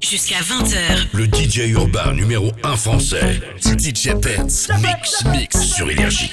Jusqu'à 20h. Le DJ urbain numéro 1 français. DJ Benz. Mix, mix sur Énergie.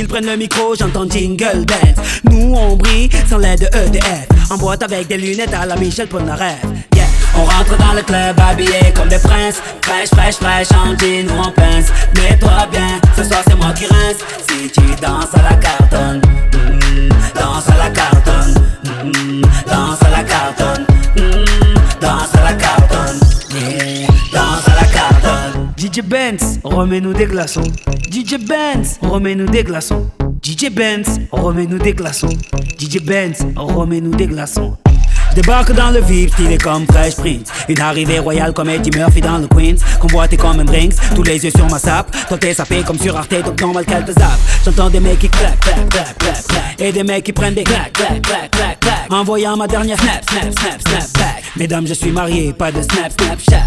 ils prennent le micro, j'entends jingle bells. Nous on brille sans l'aide de EDF. En boîte avec des lunettes à la Michel Polnareff. Yeah. On rentre dans le club habillé comme des princes Fraîche, fraîche, fraîche, en jean ou en pince Mets-toi bien, ce soir c'est moi qui rince Si tu danses à la cartonne mm, Danse à la cartonne mm, Danse à la cartonne DJ Benz, remets-nous des glaçons DJ Benz, remets-nous des glaçons DJ Benz, remets-nous des glaçons. DJ Benz, remets-nous des glaçons. Débarque dans le vif, stylé comme Fresh Prince. Une arrivée royale comme Eddie Murphy dans le Queens. Convoité comme un Brinks, tous les yeux sur ma sape. Toi t'es sapé comme sur Arte, donc normal qu'elle te zappe. J'entends des mecs qui claquent, claquent, claquent, claquent, claquent. Et des mecs qui prennent des claques, claques, claques, claques, claques. Envoyant ma dernière snap, snap, snap, snap back. Mesdames, je suis marié, pas de snap, snapchat.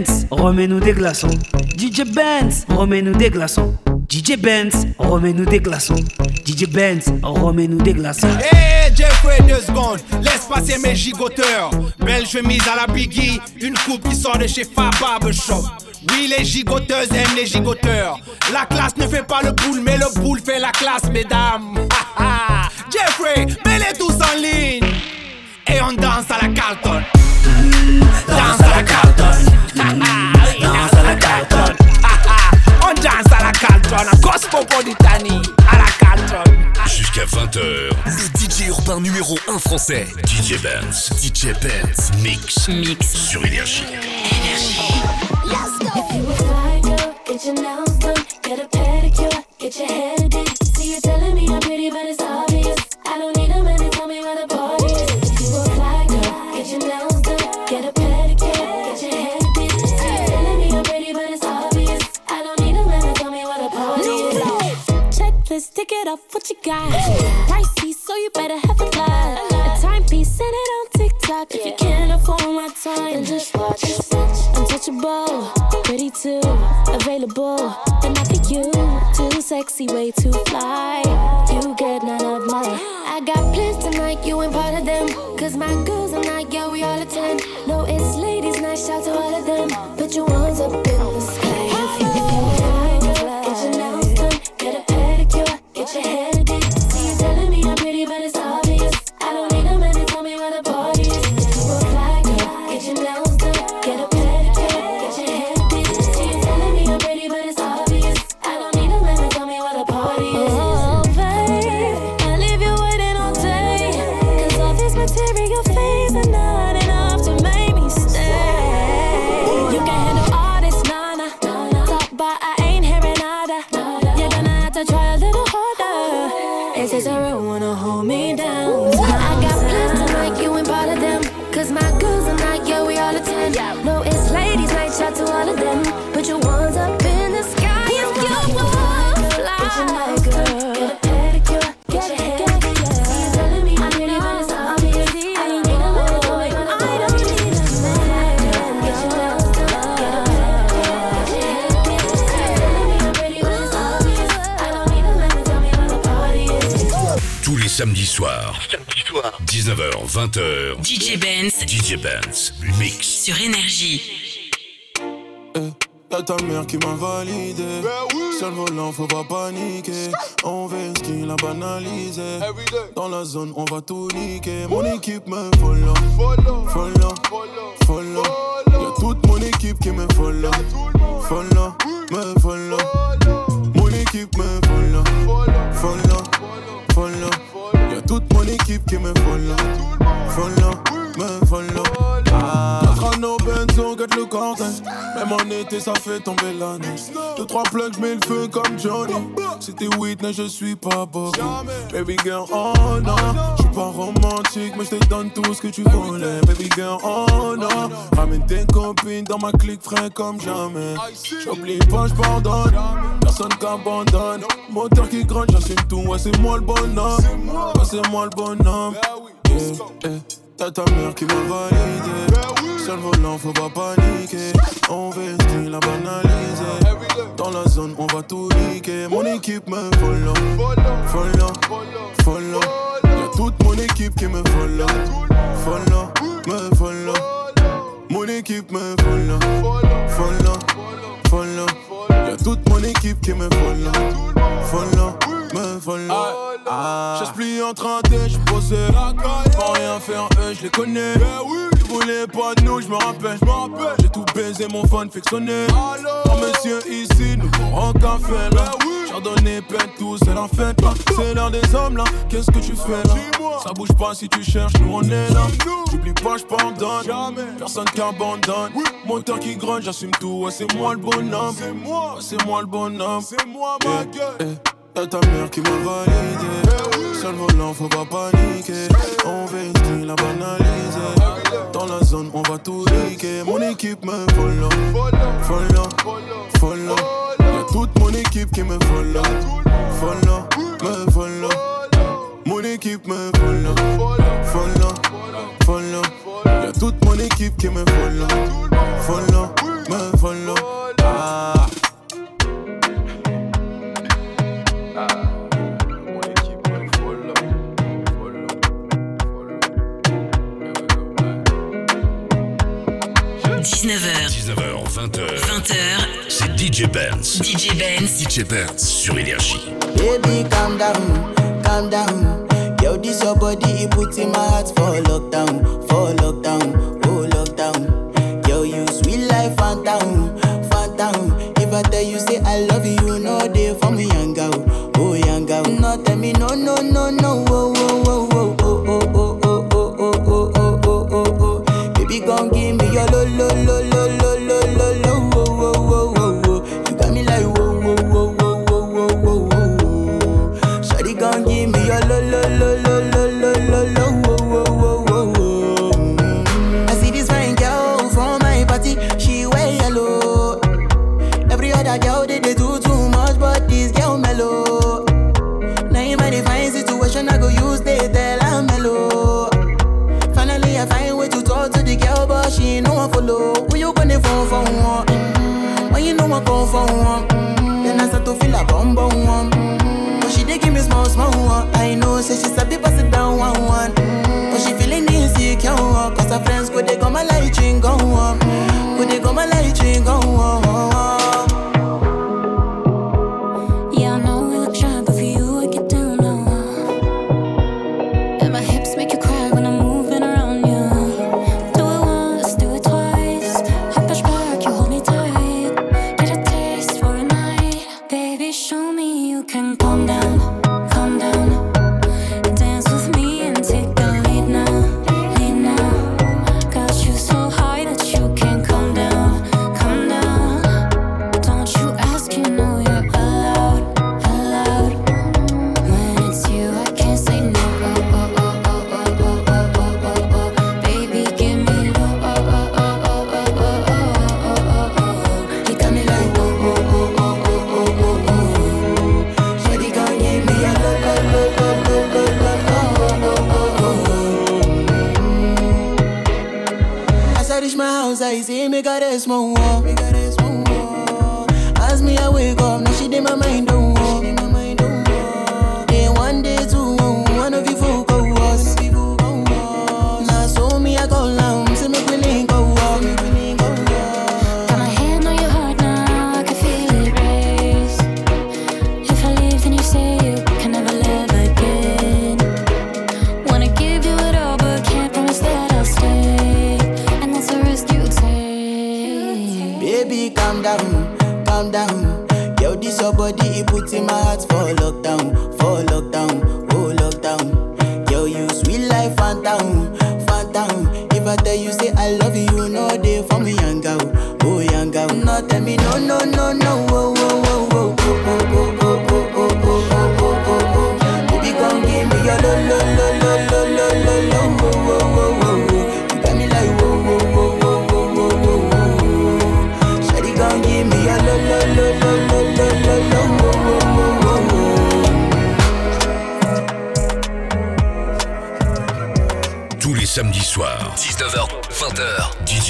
Benz, remets-nous des glaçons. DJ Benz, remets-nous des glaçons. DJ Benz, remets-nous des glaçons. DJ Benz, remets-nous des glaçons. Hey Jeffrey, deux secondes, laisse passer mes gigoteurs. Belle chemise à la Biggie, une coupe qui sort de chez Fab Barbershop. Oui, les gigoteuses aiment les gigoteurs. La classe ne fait pas le boule, mais le boule fait la classe, mesdames. Jeffrey, mets-les tous en ligne. Et on danse à la Carlton. Danse à la Carlton. Danse à la Carlton. On danse à la Carlton. À Cosmopolitanie. À la Carlton. Jusqu'à 20h. Le DJ urbain numéro 1 français. DJ Benz. DJ Benz. Mix. Mix. Sur Énergie. If you a fly girl, get your nails done, get a pedicure, get your hair Tick it off, what you got? Pricey, so you better have a lot. A timepiece, send it on TikTok. If you can't afford my time, then just watch. Untouchable, pretty too, available, but not for you. Too sexy, way too fly. 20h. DJ Benz DJ Benz. Mix. sur Énergie. Y'a ta mère qui m'a validé. Seul volant, faut pas paniquer. On veut ce qu'il a banalisé. Dans la zone, on va tout niquer. Mon équipe me follow. Follow. Follow. Y'a toute mon équipe qui me. Follow. Ça fait tomber la neige. Deux, trois plugs, j'mets le feu comme Johnny. C'était Whitney, je suis pas Bob. Baby girl, oh non. J'suis pas romantique, mais j'te donne tout ce que tu voulais. Baby girl, oh non. Ramène tes copines dans ma clique frais comme jamais. J'oublie pas, j'pardonne. Personne qu'abandonne. Moteur qui gronde, j'assume tout. Ouais, c'est moi le bonhomme. Ouais, c'est moi le bonhomme. Yeah, yeah. T'as ta mère qui m'a validé. Seul volant, faut pas paniquer. On veut style à banaliser. Dans la zone, on va tout niquer. Mon équipe me follow. Follow. Follow. Y'a toute mon équipe qui me follow. Follow. Me follow. Mon équipe me follow. Follow. Follow. Y'a toute mon équipe qui me follow. Follow. Me. Ah. Je en train de je posé. Pas rien faire, eux, je les connais. Ils voulaient pas de nous, je me rappelle. J'ai tout baisé, mon phone fait sonner. Quand monsieur ici, nous pourrons qu'un fait là. Chardonnay, pète tout, c'est la fête là. C'est l'heure des hommes là, qu'est-ce que tu fais là? Ça bouge pas si tu cherches, nous on est là. J'oublie pas, j'pardonne. Personne qui abandonne. Moteur qui gronde, j'assume tout. Ouais, c'est moi le bonhomme. C'est moi, c'est moi le bonhomme. C'est moi ma gueule. Y'a ta mère qui m'a validé. Seul volant, faut pas paniquer. On veut style à banaliser. Dans la zone, on va tout niquer. Mon équipe me follow. Follow. Follow. Y'a toute mon équipe qui me follow. Follow. Me follow. Mon équipe me follow. Follow. Follow. Y'a toute mon équipe qui me follow. Follow. DJ Benz. DJ Benz sur Énergie. Baby, calm down, calm down. Yo, this your body, it puts in my heart for lockdown, for lockdown, lockdown. Cause friends go they go my light ring go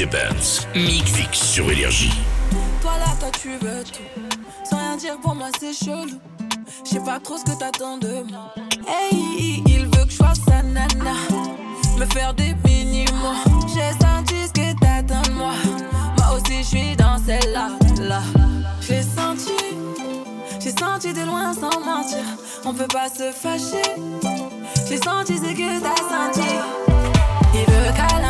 DJ sur Énergie. Toi là, toi tu veux tout. Sans rien dire pour moi, c'est chelou. Je sais pas trop ce que t'attends de moi. Hey, il veut que je fasse sa nana. Me faire des mini-mois. J'ai senti ce que t'attends de moi. Moi aussi, je suis dans celle-là. Là. J'ai senti. J'ai senti de loin sans mentir. On peut pas se fâcher. J'ai senti ce que t'as senti. Il veut câlin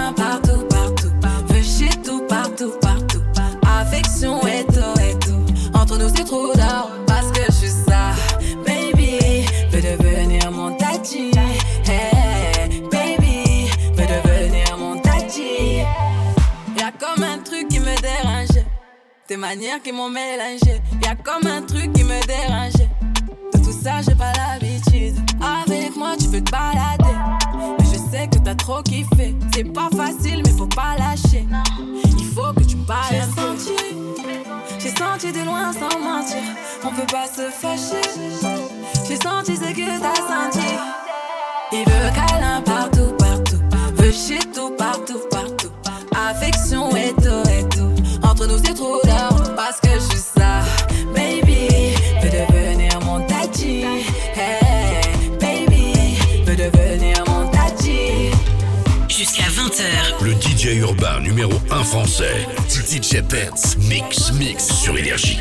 c'est trop d'or parce que je suis ça. Baby, veut devenir mon tati. Hey, baby, veut devenir mon tati. Y'a comme un truc qui me dérange. Tes manières qui m'ont mélangé. Y'a comme un truc qui me dérange. De tout ça, j'ai pas l'habitude. Avec moi, tu peux te balader. Sais que t'as trop kiffé. C'est pas facile, mais faut pas lâcher. Il faut que tu parles. J'ai senti, j'ai senti de loin sans mentir. On peut pas se fâcher. J'ai senti Urbain numéro 1 français, DJ Benz, Mix Mix sur Énergie.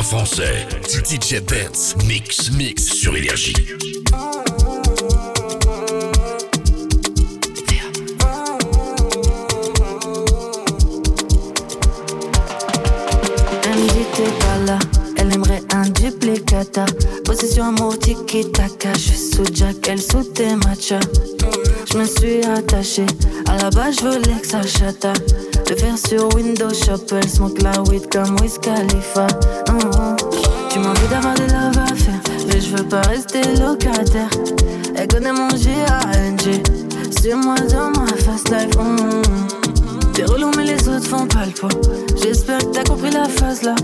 1 français, DJ Benz, Mix Mix sur Énergie. Pas là, elle aimerait un duplicata. Possession amour tiki taka, je suis sous Jack, elle sous tes matchas. Je me suis attachée, à la base je voulais que ça. Le faire sur Windows Shop, elle smoke la weed comme Wiz Khalifa. Mm-hmm. Tu m'as envie d'avoir des love à faire, mais je veux pas rester locataire. Elle connaît mon G-A-N-G, c'est moi dans ma fast life. Mm-hmm. T'es relou, mais les autres font pas le poids. J'espère que t'as compris la phase là.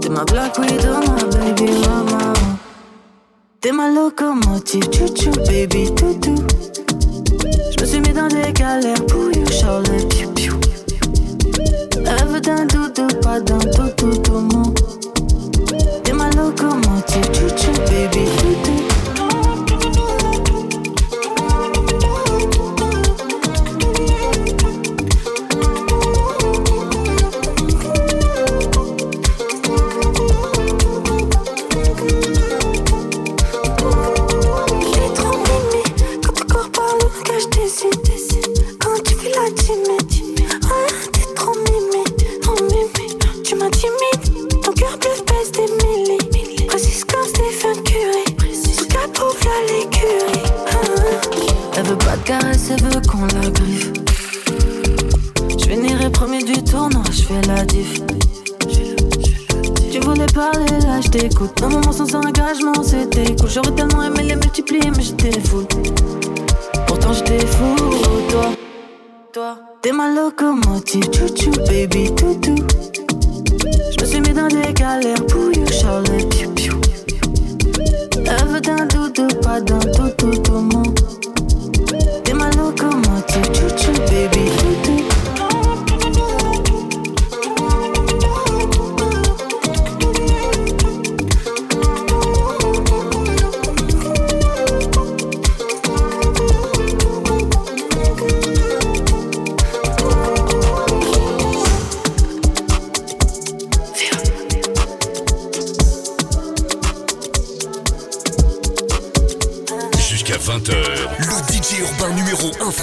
T'es ma black widow, ma baby mama. T'es ma locomotive, chouchou, baby, toutou. Me suis mis dans des galères pour you, Charlotte, piou piou. Veut d'un doudou, pas d'un tout tout tout T'es ma locomotive, chouchou, baby, Un moment sans engagement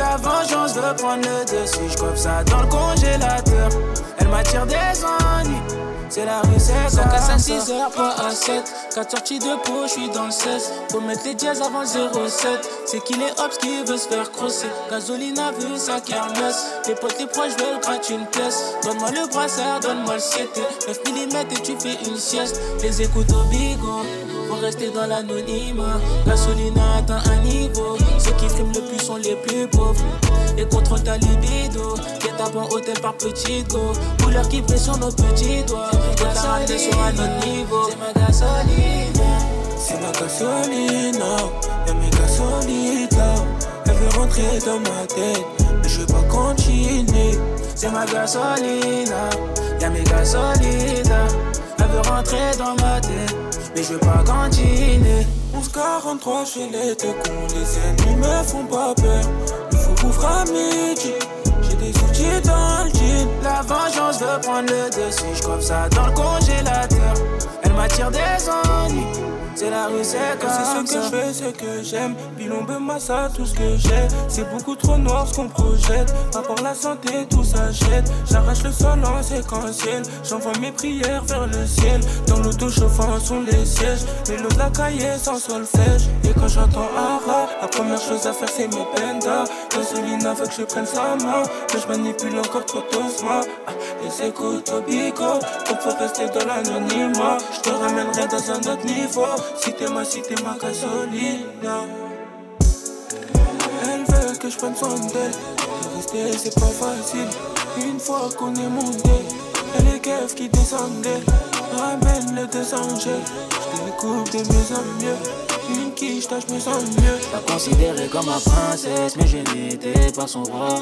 La vengeance veut prendre le dessus. J'coiffe ça dans le congélateur. Elle m'attire des ennuis. C'est la rue, c'est ça. à 6h, pas à 7. 4 sorties de peau, je suis dans le 16. Faut mettre les dièses avant 07. C'est qu'il est hops qui veut se faire crosser. Gasoline a vu sa kermesse. Les potes, les proches veulent gratter une pièce. Donne-moi le brassard, donne-moi le 7. 9 mm et tu fais une sieste. Les écoutes au bigot. Faut rester dans l'anonymat. Gasoline a atteint un niveau. Qui friment le plus sont les plus pauvres. Et contrôle ta libido. À bon hôtel par petit go. Couleur qui brille sur nos petits doigts. Y'a ta raté sur un autre niveau. C'est ma gasoline. C'est ma gasoline. Y'a mes gasolites là. Elle veut rentrer dans ma tête. Mais je veux pas continuer. C'est ma gasoline. Y'a mes gasolites Elle veut rentrer dans ma tête. Mais je veux pas continuer. 1143 chez les cons. Les ennemis me font pas peur. Il faut couvrir à midi. J'ai des outils dans le jean. La vengeance veut prendre le dessus. J'coiffe ça dans le congélateur. M'attire des ennuis. C'est la rue, c'est comme C'est ce que je fais, ce que j'aime. Bilombe, massa, tout ce que j'ai. C'est beaucoup trop noir ce qu'on projette. Pour la santé, tout s'achète. J'arrache le sol en séquentiel. J'envoie mes prières vers le ciel. Dans l'auto chauffant sont les sièges. Vélo de la cahier sans solfège. Et quand j'entends Ara, la première chose à faire c'est mes pendas. Gasolina veut que je prenne sa main. Que je manipule encore trop doucement. Ah, les écoutes au bico. Faut rester dans l'anonymat. Je te ramènerai dans un autre niveau. Si t'es ma, si t'es ma gasolina. Elle veut que je prenne soin d'elle. Rester, c'est pas facile. Une fois qu'on est monté, elle est keufs qui descendaient. Ramène les deux angels. Je découpe de mieux en mieux qui j'tâche, je me sens mieux. La considérée comme ma princesse, mais je n'étais pas son roi.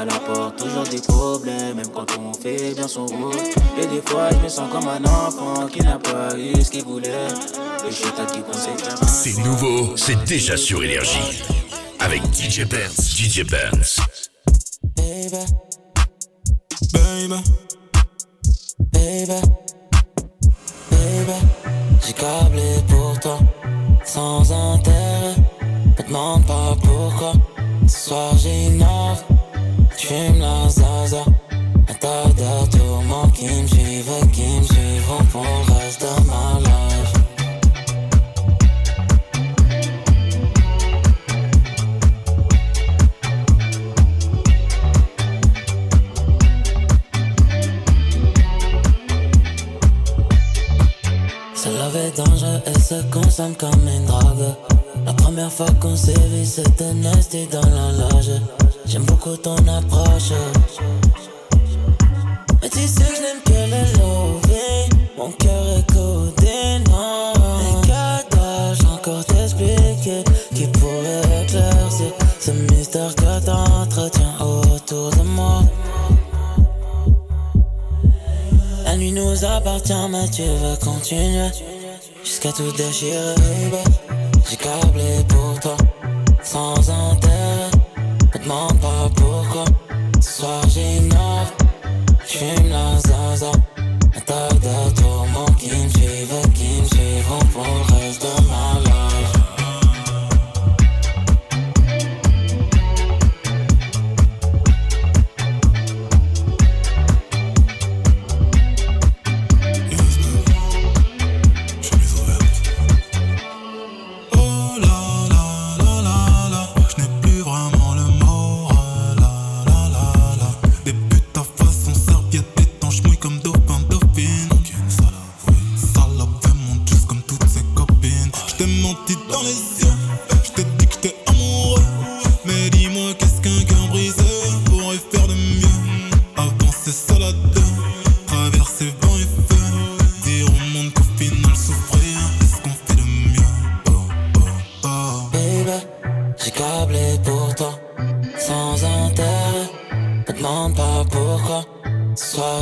Elle apporte toujours des problèmes, même quand on fait bien son rôle. Et des fois, je me sens comme un enfant qui n'a pas eu ce qu'il voulait. Et je qui prend ses C'est nouveau, c'est déjà sur Énergie. Avec DJ Burns, DJ Burns. Baby. Baby. Baby. Baby. J'ai câblé pour toi sans intérêt. Ne demande pas pourquoi. Ce soir j'ignore, tu me la zaza. Un tas de tourments qui me suivent, qui me suivront pour le reste de ma life. C'est dangereux et second personne comme une drague. La première fois qu'on s'est vu, c'était nasty dans la loge. J'aime beaucoup ton approche. Mais tu sais que je n'aime que le loving. Mon cœur est codé, non. Et que dois-je encore t'expliquer Qui pourrait éclaircir ce mystère que t'entretiens autour de moi? La nuit nous appartient, mais tu veux continuer qu'à tout déchirer, ben, J'ai câblé pour toi, sans intérêt. Ne demande pas pourquoi. Ce soir, j'ignore, j'fume la zaza.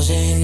causing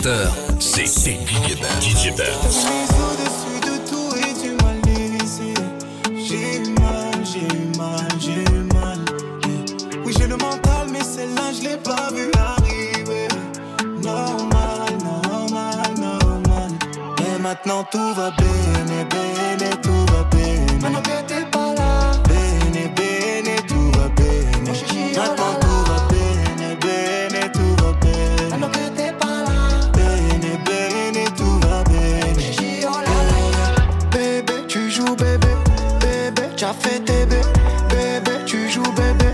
C'était DJ Bird. Je suis au-dessus de tout et du mal délaissé. J'ai mal, j'ai mal, j'ai mal. Oui, j'ai le mental, mais celle-là, je l'ai pas vu arriver. Normal, normal, normal. Et maintenant, tout va bien. baby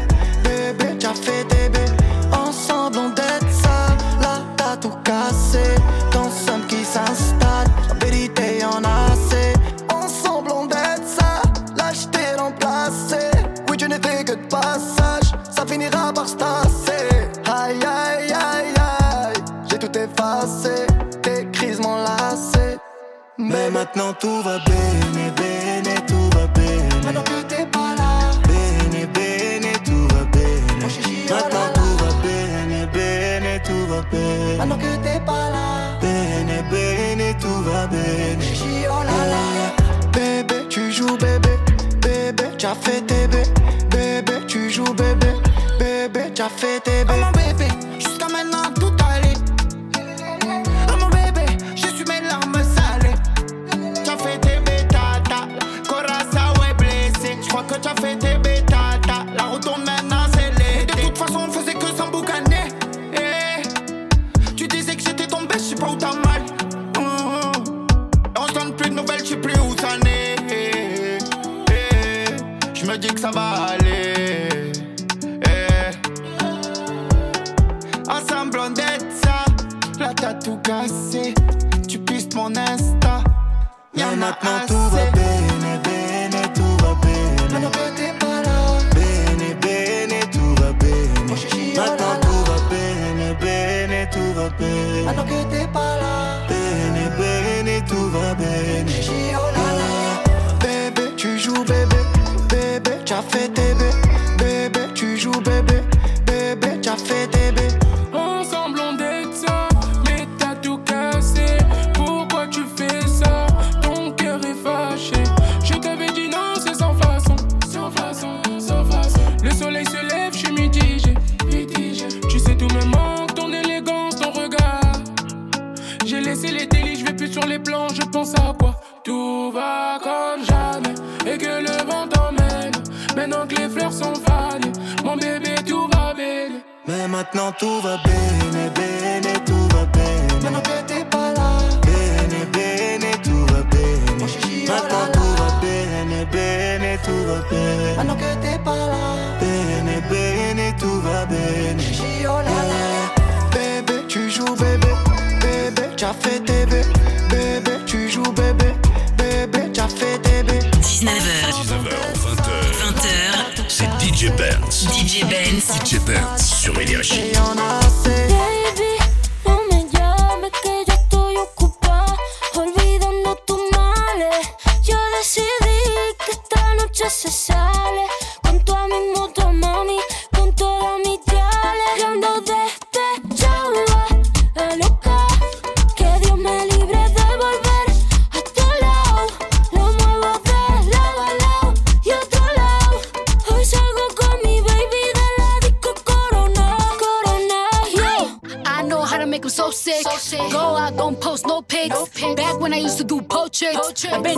ça fait des better.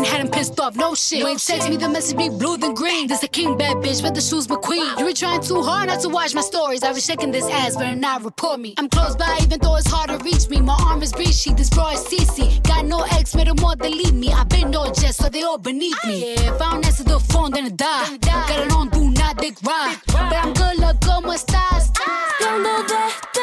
had him pissed off, no shit. You ain't text me the message be blue than green. This a king bad bitch, but the shoes McQueen. You were trying too hard not to watch my stories. I was shaking this ass, but not report me. I'm close by, even though it's hard to reach me. My arm is breezy, this bra is CC. Got no ex, made them more delete me. i been no jest, so they all beneath me. Yeah, if I don't answer the phone, then I die. Then I die. Got it on, do not dick ride. But I'm good, look good, my styles. Don't know that.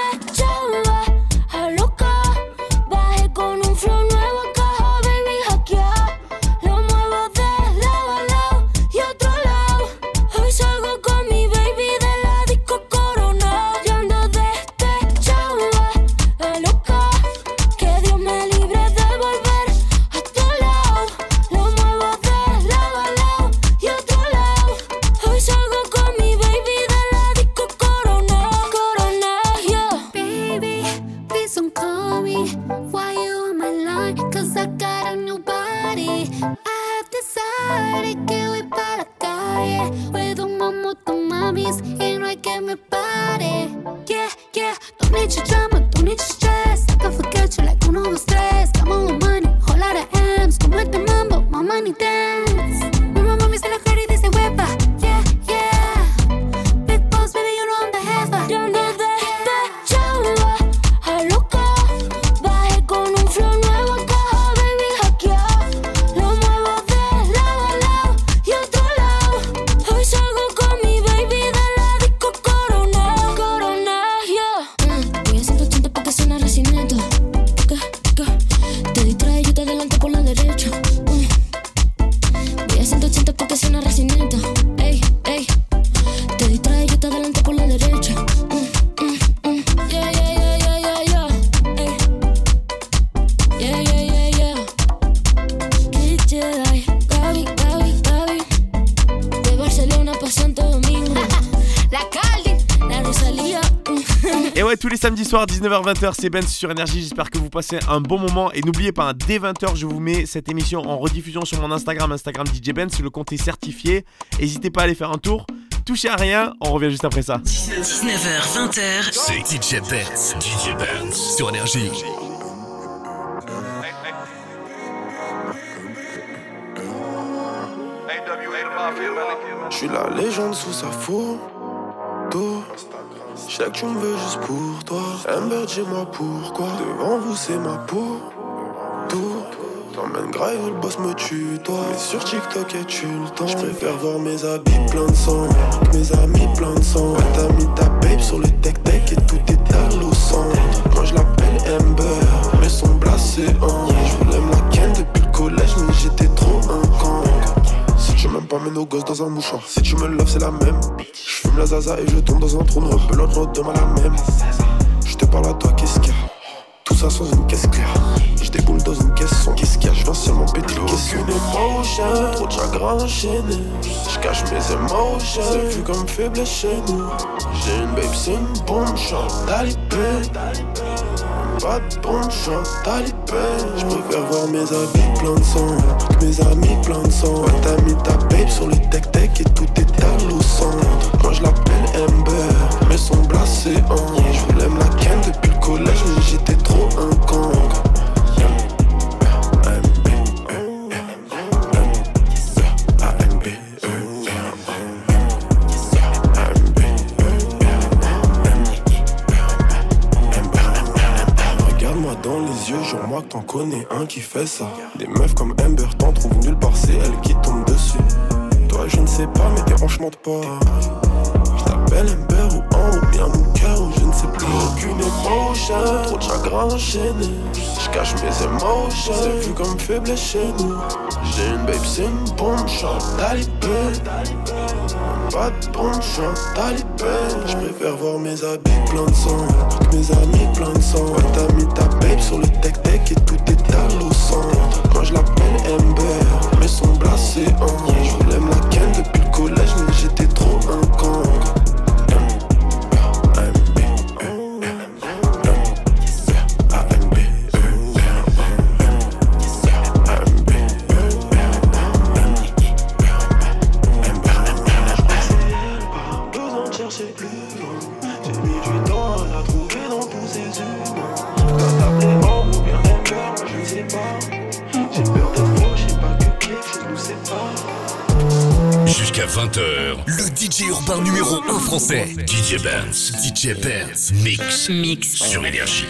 soir, 19h20 c'est Benz sur Énergie. J'espère que vous passez un bon moment. Et n'oubliez pas, hein, dès 20h, je vous mets cette émission en rediffusion sur mon Instagram, Instagram DJ Benz. Le compte est certifié. N'hésitez pas à aller faire un tour. Touchez à rien, on revient juste après ça. 19h20 c'est DJ Benz. DJ ben. sur Énergie. Je suis la légende sous sa photo. Je que tu me veux juste pour toi. Amber, dis-moi pourquoi. Devant vous, c'est ma peau. Tour. T'emmènes grave le boss me tue, toi. Mais sur TikTok, et tu le temps? Je préfère voir mes habits plein de sang. Que mes amis plein de sang. Ouais, t'as mis ta babe sur le tech-tech et tout est à l'eau Moi, je l'appelle Amber. Mais son blasé, hein. Je voulais ma ken depuis le collège, mais j'étais trop un camp. Tu m'aimes pas, mets nos gosses dans un mouchoir. Si tu me loves, c'est la même. Je fume la zaza et je tombe dans un trou de rebelote, l'autre demain la même. Je te parle à toi, qu'est-ce qu'il y a? Tout ça sans une caisse claire. Je déboule dans une caisse sans qu'est-ce qu'il y a? Je viens seulement péter caisses. Aucune émotion, trop de chagrin enchaîné. Je cache mes émotions, c'est vu comme faible chez nous. J'ai une babe, c'est une bombe, chante talibé. Pas de bombe, chante talibé. Je préfère voir mes habits plein de sang mes amis plein de sang. Ouais, t'as mis ta babe sur le tech-tech et tout est à centre. Moi je l'appelle Amber, mais son blasé en. Je voulais me la ken depuis le collège, mais j'étais trop un con. T'en connais un qui fait ça. Des meufs comme Amber t'en trouvent nulle part, c'est elle qui tombe dessus. Toi je ne sais pas, mais tes hanches pas. Je t'appelle Amber ou An ou bien cœur ou je ne sais plus. Aucune émotion, trop de chagrin enchaîné. Je cache mes émotions, c'est vu comme faible chez nous. J'ai une babe, c'est une bombe, talibé. Pas de bombe, chante talibé. Je préfère voir mes habits plein de sang que mes amis plein de sang. T'as mis ta babe sur le tech-tech et tout est à au centre. Moi je l'appelle Amber, mais son blasé en. Je voulais me la ken depuis le collège, urbain numéro 1 français. DJ Benz, DJ Benz, mix, mix sur Énergie.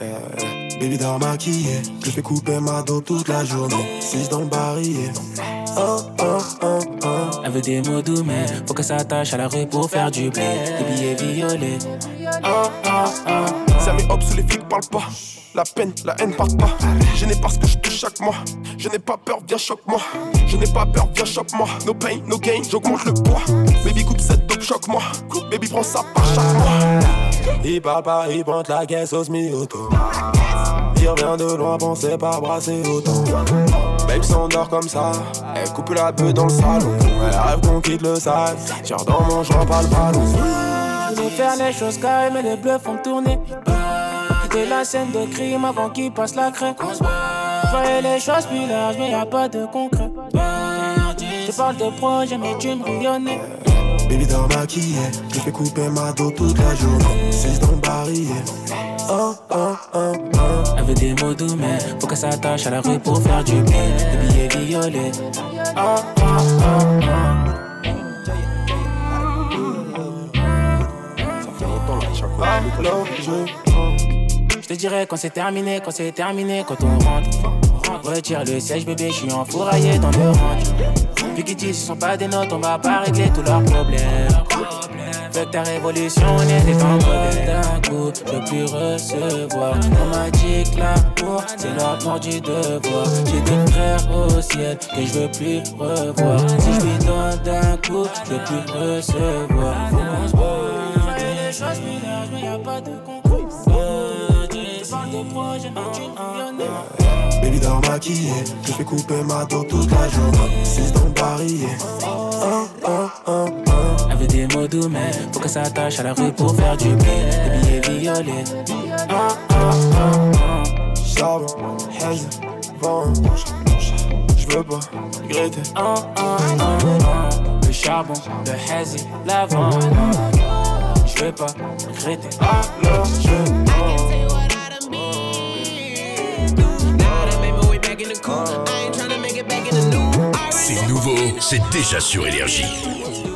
Eh, Baby dort maquillée, je fais couper ma dos toute la journée. 6 dans le barillet. Oh, oh, oh, oh. Elle veut des mots doux, mais faut qu'elle s'attache à la rue pour faire du blé. Des billets violets. Ah, ah, ah. Ça met hop sous les flics parle pas. La peine, la haine part pas. Je n'ai pas ce que je touche chaque mois. Je n'ai pas peur, viens choque-moi. Je n'ai pas peur, viens choque-moi. No pain, no gain, j'augmente le poids. Baby coupe cette dope, choque-moi. Baby prends ça par chaque mois. Il parle pas, il pointe la caisse au semi-auto. Il revient de loin, pensez pas brasser autant. Babe s'endort comme ça, elle coupe la beuh dans le salon. Elle rêve qu'on quitte le sale, tire dans mon joint, pas le ballon. Je veux faire les choses carrées, mais les bleus font tourner. Quitter la scène de crime avant qu'il passe la craie. Je voyais les choses plus larges, mais y a pas de concret. Je parle de projet, mais tu me rayonnais. Baby dort maquillée, je fais couper ma dos toute la journée. 6 dans le barillet. Oh, oh, oh, oh. Elle veut des mots doux, mais faut qu'elle s'attache à la rue pour faire du blé. Des billets violets. Oh, oh, oh, oh. Je te dirais quand c'est terminé, quand c'est terminé, quand on rentre. Retire le siège, bébé, je suis enfouraillé dans le range. Vu qu'ils disent ce sont pas des notes, on va pas régler tous leurs problèmes. Fait que ta révolution d'un coup, je plus recevoir. On m'a dit que l'amour, c'est l'ordre du devoir. J'ai des frères au ciel que je veux plus revoir. Si je lui donne d'un coup, je plus recevoir. Choses larges, mais pas de. Parle de projet, mais tu Baby dort maquillée, je fais couper ma dos toute la journée. 6 dans oh, oh, oh. Elle veut des mots doux, mais faut qu'elle s'attache à la rue pour faire du blé. Des billets violets. Charbon, haze, vent. Je veux pas regretter. Le charbon, le hazy, l'avant. Je veux pas regretter. Alors je C'est nouveau, c'est déjà sur Énergie.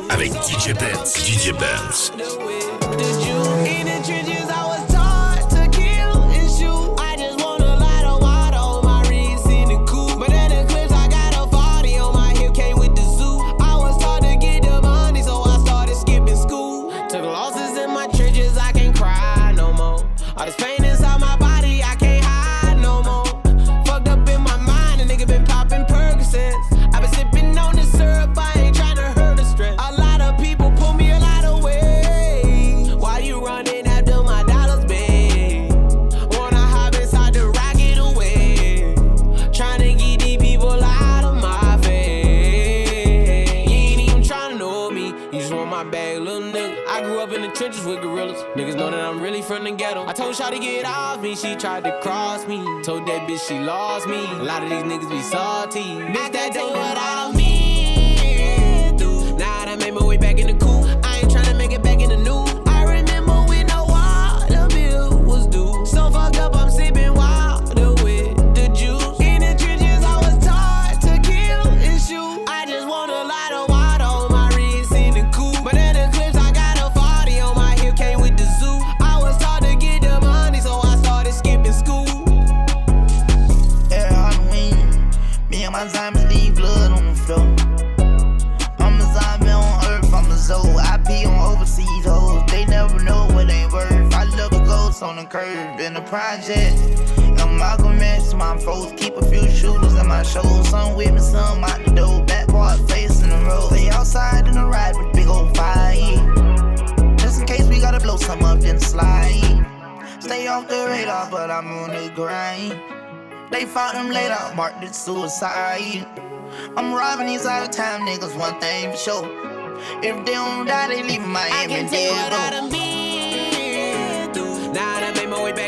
Avec DJ Benz, DJ Benz. Told Shawty get off me, she tried to cross me. Told that bitch she lost me. A lot of these niggas be salty. Bitch, that take what out of me. Now I done made my way back in the project. And Malcolm X, my foes keep a few shooters in my shows. Some with me, some out the door. Back part facing the road. They outside in the ride with big old fire. Just in case we gotta blow some up, then slide. Stay off the radar, but I'm on the grind. They found him later, marked it suicide. I'm robbing these out of town niggas, one thing for sure. If they don't die, they leave Miami. I can tell what. I done been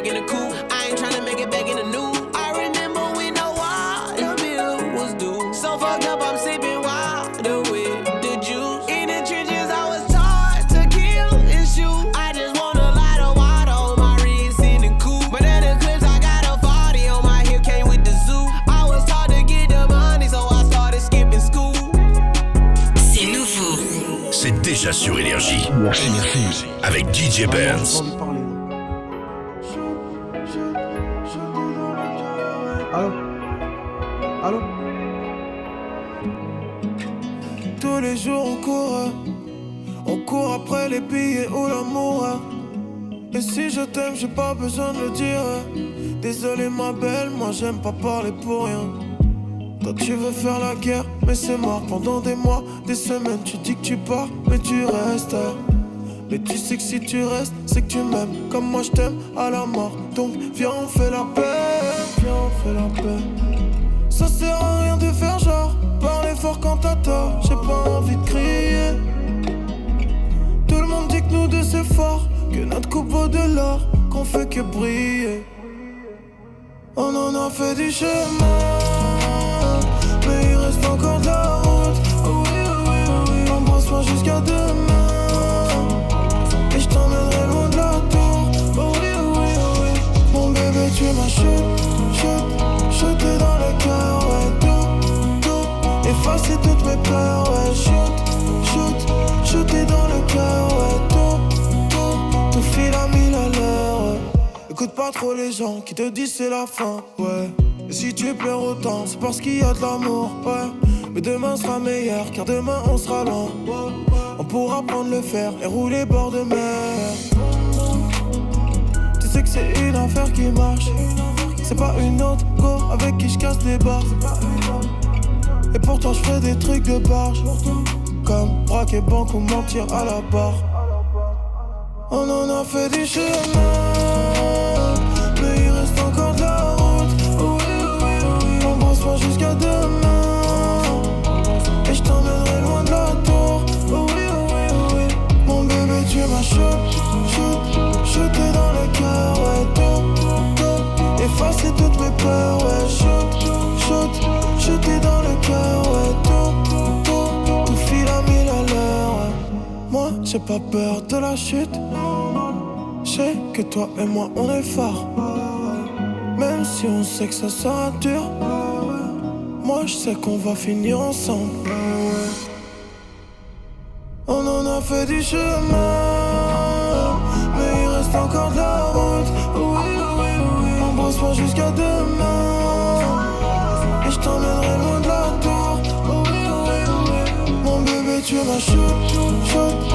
back in the cool. I ain't tryna make it back in the new. I remember when no water bill was due. So fucked up, I'm sipping water with the juice. In the trenches, I was taught to kill and shoot. I just want a lot of water on my wrist in the coupe. But in the clips, I got a 40 on my hip, came with the zoo. I was taught to get the money, so I started skipping school. C'est nouveau. C'est déjà sur Énergie. Avec DJ Benz. Allô Allô Tous les jours on court, on court après les billets ou l'amour. Et si je t'aime, j'ai pas besoin de le dire. Désolé ma belle, moi j'aime pas parler pour rien. Toi tu veux faire la guerre, mais c'est mort pendant des mois, des semaines. Tu dis que tu pars, mais tu restes. Mais tu sais que si tu restes, c'est que tu m'aimes comme moi je t'aime à la mort. Donc viens on fait la paix, viens on fait la paix. Ça sert à rien de faire genre, parler fort quand t'as tort. J'ai pas envie de crier. Tout le monde dit que nous deux c'est fort, que notre coupe vaut de l'or, qu'on fait que briller. On en a fait du chemin, pas trop les gens qui te disent c'est la fin, ouais. Et si tu pleures autant, c'est parce qu'il y a de l'amour, ouais. Mais demain sera meilleur, car demain on sera loin. On pourra prendre le fer et rouler bord de mer. Tu sais que c'est une affaire qui marche. C'est pas une autre go avec qui je casse des barres. Et pourtant je fais des trucs de barge. Comme braquer banque ou mentir à la barre. On en a fait du chemin. J'ai pas peur de la chute. Je sais que toi et moi, on est forts. Même si on sait que ça sera dur. Moi, je sais qu'on va finir ensemble. On en a fait du chemin. Mais il reste encore de la route. Oui, oui, oui. Embrasse-moi jusqu'à demain. Et je t'emmènerai loin de la tour. Oui, oui, oui. Mon bébé, tu m'as shoot,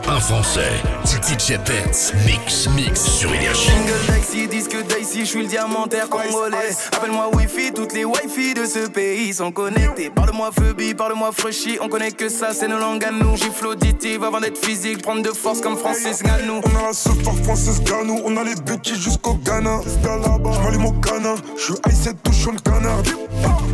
Français. DJ Benz, mix, mix sur Énergie. Single Dicey, disque Dicey, je suis le diamantaire congolais. Appelle-moi Wi-Fi, toutes les Wi-Fi de ce pays sont connectées. Parle-moi Phoebe, parle-moi Frushy, on connaît que ça, c'est nos langues à nous. Gifle auditive avant d'être physique, prendre de force comme Francis Ganou. On a la seule par Francis Ganou, on a les bêtises jusqu'au Ghana. J'm'allume au canard, j'suis I7 touche le canard.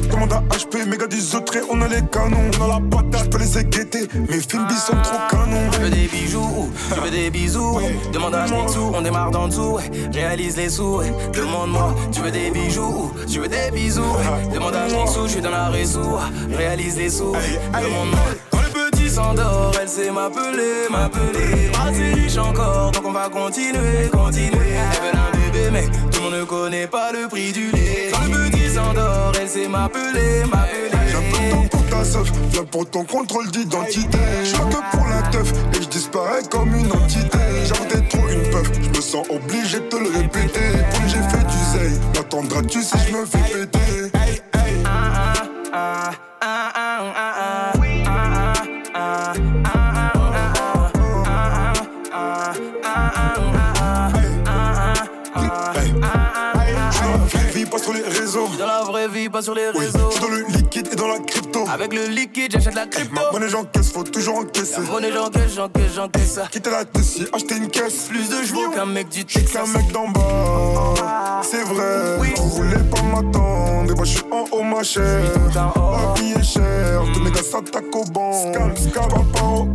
Demande à HP, méga du autres, on a les canons. On a la patate, j'peux les guetter, mes films sont trop canons. Tu veux des bijoux, tu veux des bisous. Demande à Nixou, on démarre d'en dessous. Réalise les sous, demande-moi. Tu veux des bijoux, tu veux des bisous. Demande à Nixou, je suis dans la réseau. Réalise les sous, demande-moi. Quand le petit s'endort, elle sait m'appeler, m'appeler. Assez riche encore, donc on va continuer, continuer. Elle veut un bébé, mais tout le monde ne connaît pas le prix du lait. Quand m'appeler, m'appeler. De temps pour ta seuf, viens pour ton contrôle d'identité. Je que pour la teuf et je disparais comme une entité. T'es trop une peuf, je me sens obligé de te le répéter. Comme j'ai fait du zèle, m'attendras-tu si je me fais péter? Pas sur les réseaux. Dans la vraie vie, pas sur les Oui, réseaux. j'suis dans le liquide et dans la crypto. Avec le liquide, j'achète la crypto. Ma monnaie j'encaisse, faut toujours encaisser. Monnaie, j'encaisse, j'encaisse, j'encaisse. Quitter la Tessie, acheter une caisse? Plus de chevaux qu'un mec du J'suis qu'un mec d'en bas. C'est vrai, vous voulez pas m'attendre. Et moi j'suis en haut, ma chère. Habillé cher, tous mes gars s'attaquent au banc. Scam, scam, pas au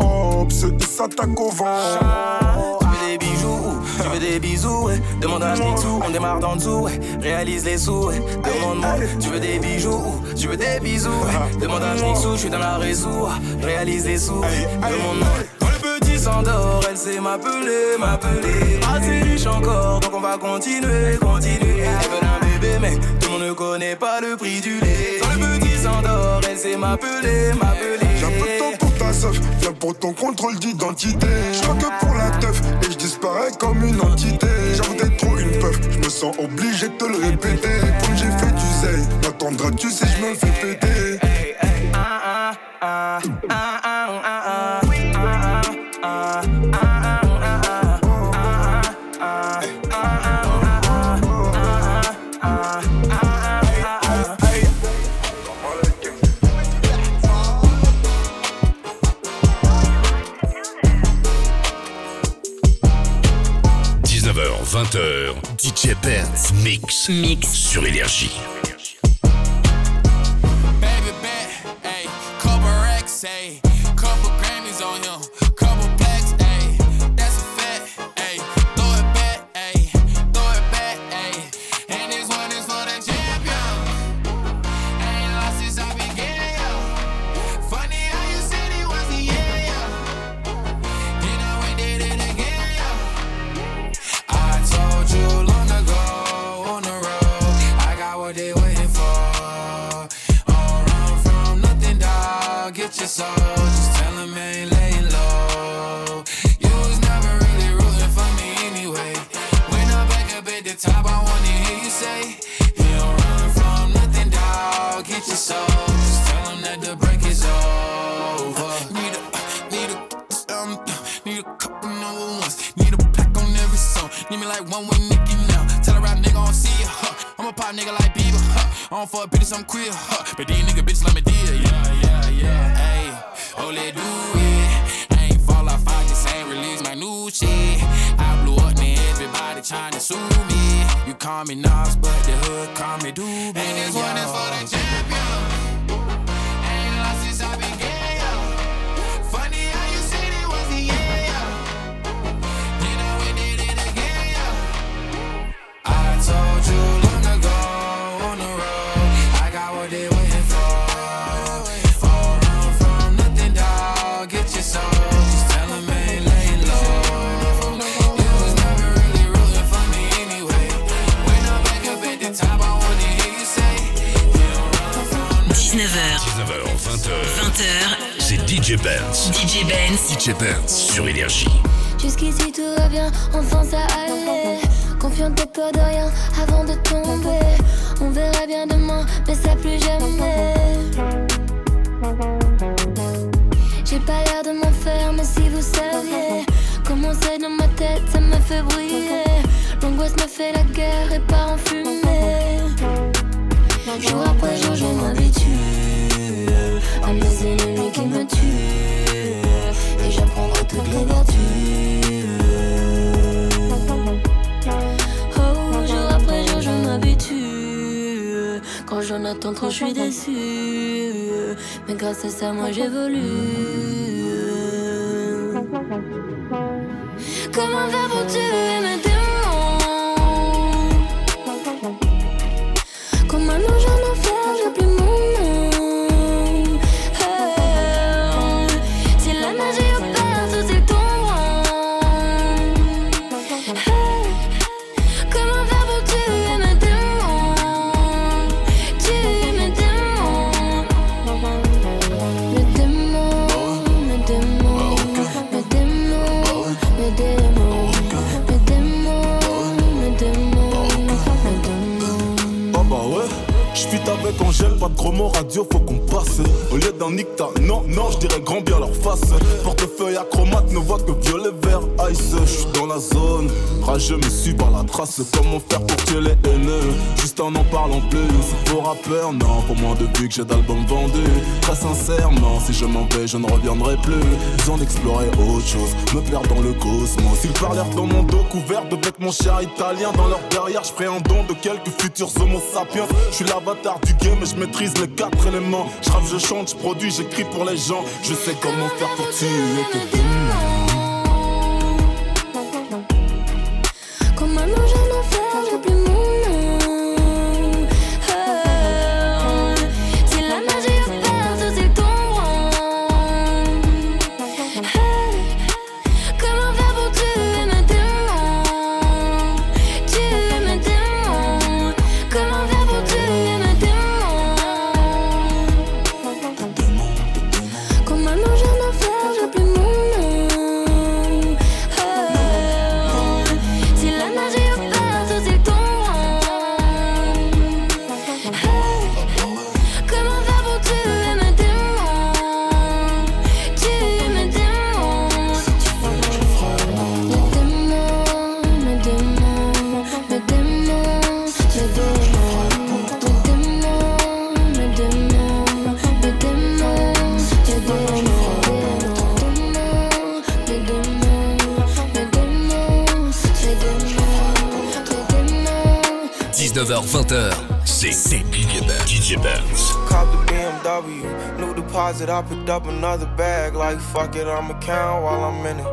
hop, ceux qui s'attaquent au vent. Veux des bisous, ouais. demande à Nixou, on démarre d'en dessous, ouais. réalise les sous, ouais. demande-moi, tu veux des bijoux, tu veux des bisous, ouais. demande à Nixou, je suis dans la réseau, réalise les sous, demande-moi. Quand le petit s'endort, elle sait m'appeler, m'appeler. Assez riche encore, donc on va continuer, continuer. Elle veut un bébé, mais tout le monde ne connaît pas le prix du lait. Quand le petit s'endort, elle sait m'appeler, m'appeler. Ton contrôle d'identité. Je que pour la teuf et je disparais comme une entité. T'es trop une peuf, je me sens obligé de te le répéter. Comme j'ai fait du zèle, m'attendras-tu si je me fais péter? Ah, ah, ah, ah, ah, DJ Benz, mix, mix sur Énergie. I don't fuck bitches, I'm queer, huh? But these nigga bitches like me deal, yeah, yeah, yeah. Hey, oh, let do it. I ain't fall off, I just ain't release my new shit. I blew up, man, everybody tryna sue me. You call me Nas, but the hood call me Doobie. And this one is for the champion. DJ Benz. DJ Benz. DJ Benz. Sur Énergie. Jusqu'ici tout va bien, enfin ça allait. Confiante de peur de rien avant de tomber. On verra bien demain, mais ça plus jamais. J'ai pas l'air de m'en faire, mais si vous saviez comment c'est dans ma tête, ça me fait briller. L'angoisse me fait la guerre et part en fumée. Jour après jour, je m'habitue à mes ennemis qui me tuent. Et j'apprendrai toutes les vertus. Oh, jour après jour, je m'habitue. Quand j'en attends trop, je suis déçu. Mais grâce à ça, moi j'évolue. Comment faire pour tuer trace Comment faire pour tuer les haineux, juste en en parlant plus C'est pour rappeur, non, pour moins de vues que j'ai d'albums vendus Très sincèrement, si je m'en vais, je ne reviendrai plus. Besoin d'explorer autre chose, me perdre dans le cosmos. Ils parlèrent dans mon dos couvert de bêtes, mon cher italien Dans leur derrière, j'ferai un don de quelques futurs homo sapiens. Je suis l'avatar du game et je maîtrise les quatre éléments. Je rappe, je chante, je produis, j'écris pour les gens. Je sais comment faire pour tuer tes deposit. I picked up another bag. Like fuck it, I'ma count while I'm in it.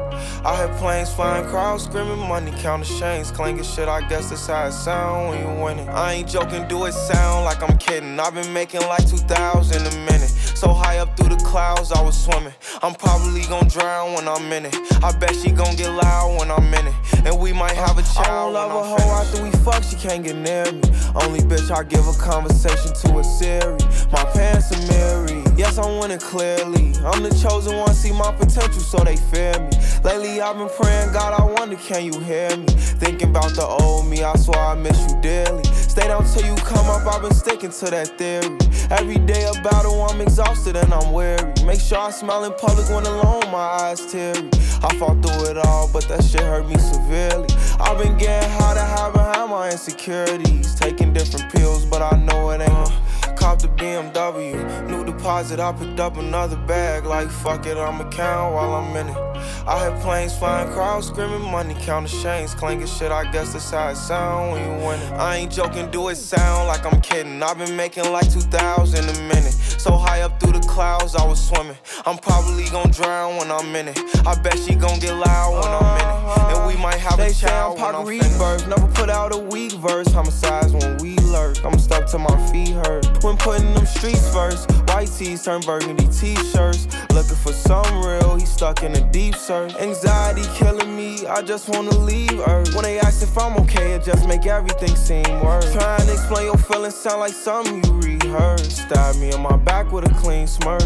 I hear planes flying, crowds screaming, money counting chains, clanking shit. I guess that's how it sound when you win it. I ain't joking, do it sound like I'm kidding. I've been making like 2,000 a minute. So high up through the clouds, I was swimming. I'm probably gonna drown when I'm in it. I bet she gon' get loud when I'm in it. And we might have a child. I don't love a hoe after we fuck, she can't get near me. Only bitch I give a conversation to a Siri. My pants are mirrored. Yes, I'm winning clearly. I'm the chosen one, see my potential, so they fear me. Lately, I've been praying, God, I wonder, can you hear me? Thinking about the old me, I swear I miss you dearly. Stay down till you come up, I've been sticking to that theory. Every day a battle, I'm exhausted and I'm weary. Make sure I smile in public when alone, my eyes teary. I fought through it all, but that shit hurt me severely. I've been getting high to hide behind my insecurities. Taking different pills, but I know it ain't. Uh, Cop the BMW, new deposit. I picked up another bag. Like fuck it, I'ma count while I'm in it. I hear planes flying, crowds screaming, money counting chains, clanking shit. I guess that's how it sound when you win it. I ain't joking, do it sound like I'm kidding. I've been making like 2,000 a minute. So high up through the clouds, I was swimming. I'm probably gonna drown when I'm in it. I bet she gonna get loud when I'm in it. And we might have They a child I'm when I'm rebirth, never put out a weak verse. Homicides when we lurk. I'm stuck to my feet hurt. When putting them streets first, white tees turn burgundy t-shirts. Looking for some real, he stuck in a deep search. Anxiety killing me, I just wanna leave Earth. When they ask if I'm okay, it just make everything seem worse. Trying to explain your feelings sound like something you rehearsed. Stab me in my back with a clean smirk.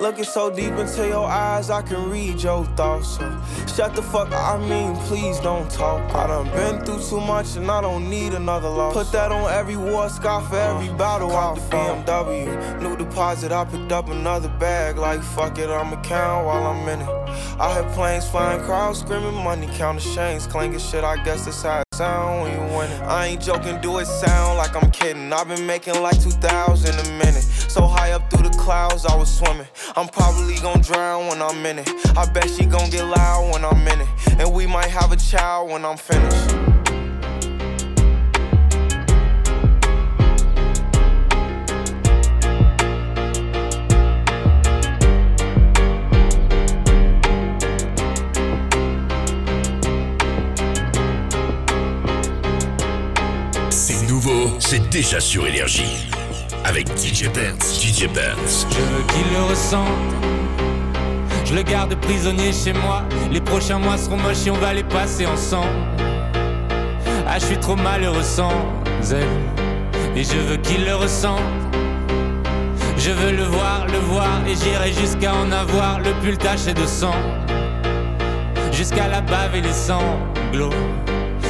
Looking so deep into your eyes, I can read your thoughts. So shut the fuck up, I mean, please don't talk. I done been through too much and I don't need another loss. Put that on every war scar for every battle. Cop the BMW, new deposit. I picked up another bag. Like fuck it, I'ma count while I'm in it. I hear planes flying, crowds screaming, money counting chains, clanking shit. I guess that's how. Sound when you winning. I ain't joking, do it sound like I'm kidding. I've been making like 2,000 a minute. So high up through the clouds, I was swimming. I'm probably gonna drown when I'm in it. I bet she gonna get loud when I'm in it. And we might have a child when I'm finished. C'est déjà sur Énergie. Avec DJ Benz, DJ Benz. Je veux qu'il le ressente. Je le garde prisonnier chez moi. Les prochains mois seront moches et on va les passer ensemble. Ah, je suis trop malheureux sans elle. Et je veux qu'il le ressente. Je veux le voir, le voir, et j'irai jusqu'à en avoir le pull taché de sang. Jusqu'à la bave et les sanglots.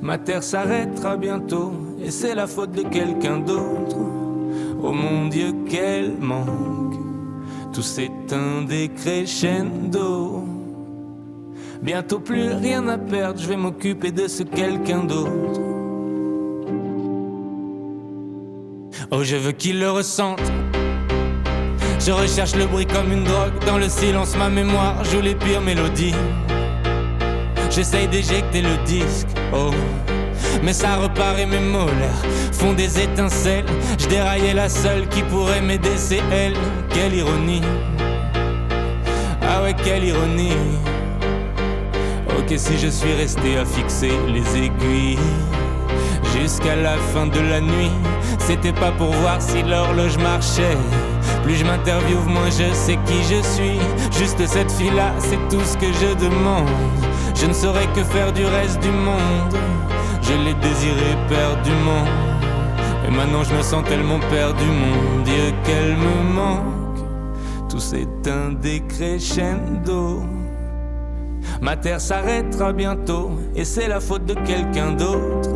Ma terre s'arrêtera bientôt et c'est la faute de quelqu'un d'autre. Oh mon Dieu, quel manque! Tout s'éteint des crescendo. Bientôt plus rien à perdre, je vais m'occuper de ce quelqu'un d'autre. Oh, je veux qu'il le ressente. Je recherche le bruit comme une drogue. Dans le silence, ma mémoire joue les pires mélodies. J'essaye d'éjecter le disque, oh. Mais ça repart et mes molaires font des étincelles. Je déraillais la seule qui pourrait m'aider, c'est elle. Quelle ironie. Ah ouais, quelle ironie. Ok, si je suis resté à fixer les aiguilles jusqu'à la fin de la nuit, c'était pas pour voir si l'horloge marchait. Plus je m'interviewe, moins je sais qui je suis. Juste cette fille-là, c'est tout ce que je demande. Je ne saurais que faire du reste du monde. Je l'ai désiré perdument. Et maintenant je me sens tellement perdu, mon Dieu, qu'elle me manque. Tout s'éteint décrescendo. Ma terre s'arrêtera bientôt, et c'est la faute de quelqu'un d'autre.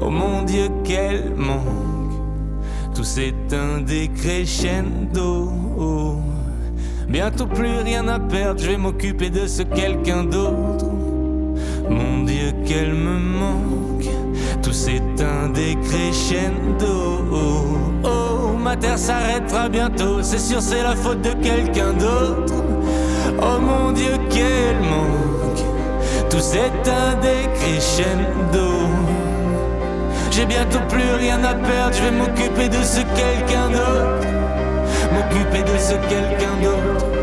Oh mon Dieu, quel manque. Tout s'éteint décrescendo. Bientôt plus rien à perdre, je vais m'occuper de ce quelqu'un d'autre. Mon Dieu, qu'elle me manque. Tout s'éteint décrescendo. Oh, oh, ma terre s'arrêtera bientôt, c'est sûr, c'est la faute de quelqu'un d'autre. Oh mon Dieu, quel manque. Tout s'éteint décrescendo. J'ai bientôt plus rien à perdre, je vais. M'occuper de ce quelqu'un d'autre. M'occuper de ce quelqu'un d'autre.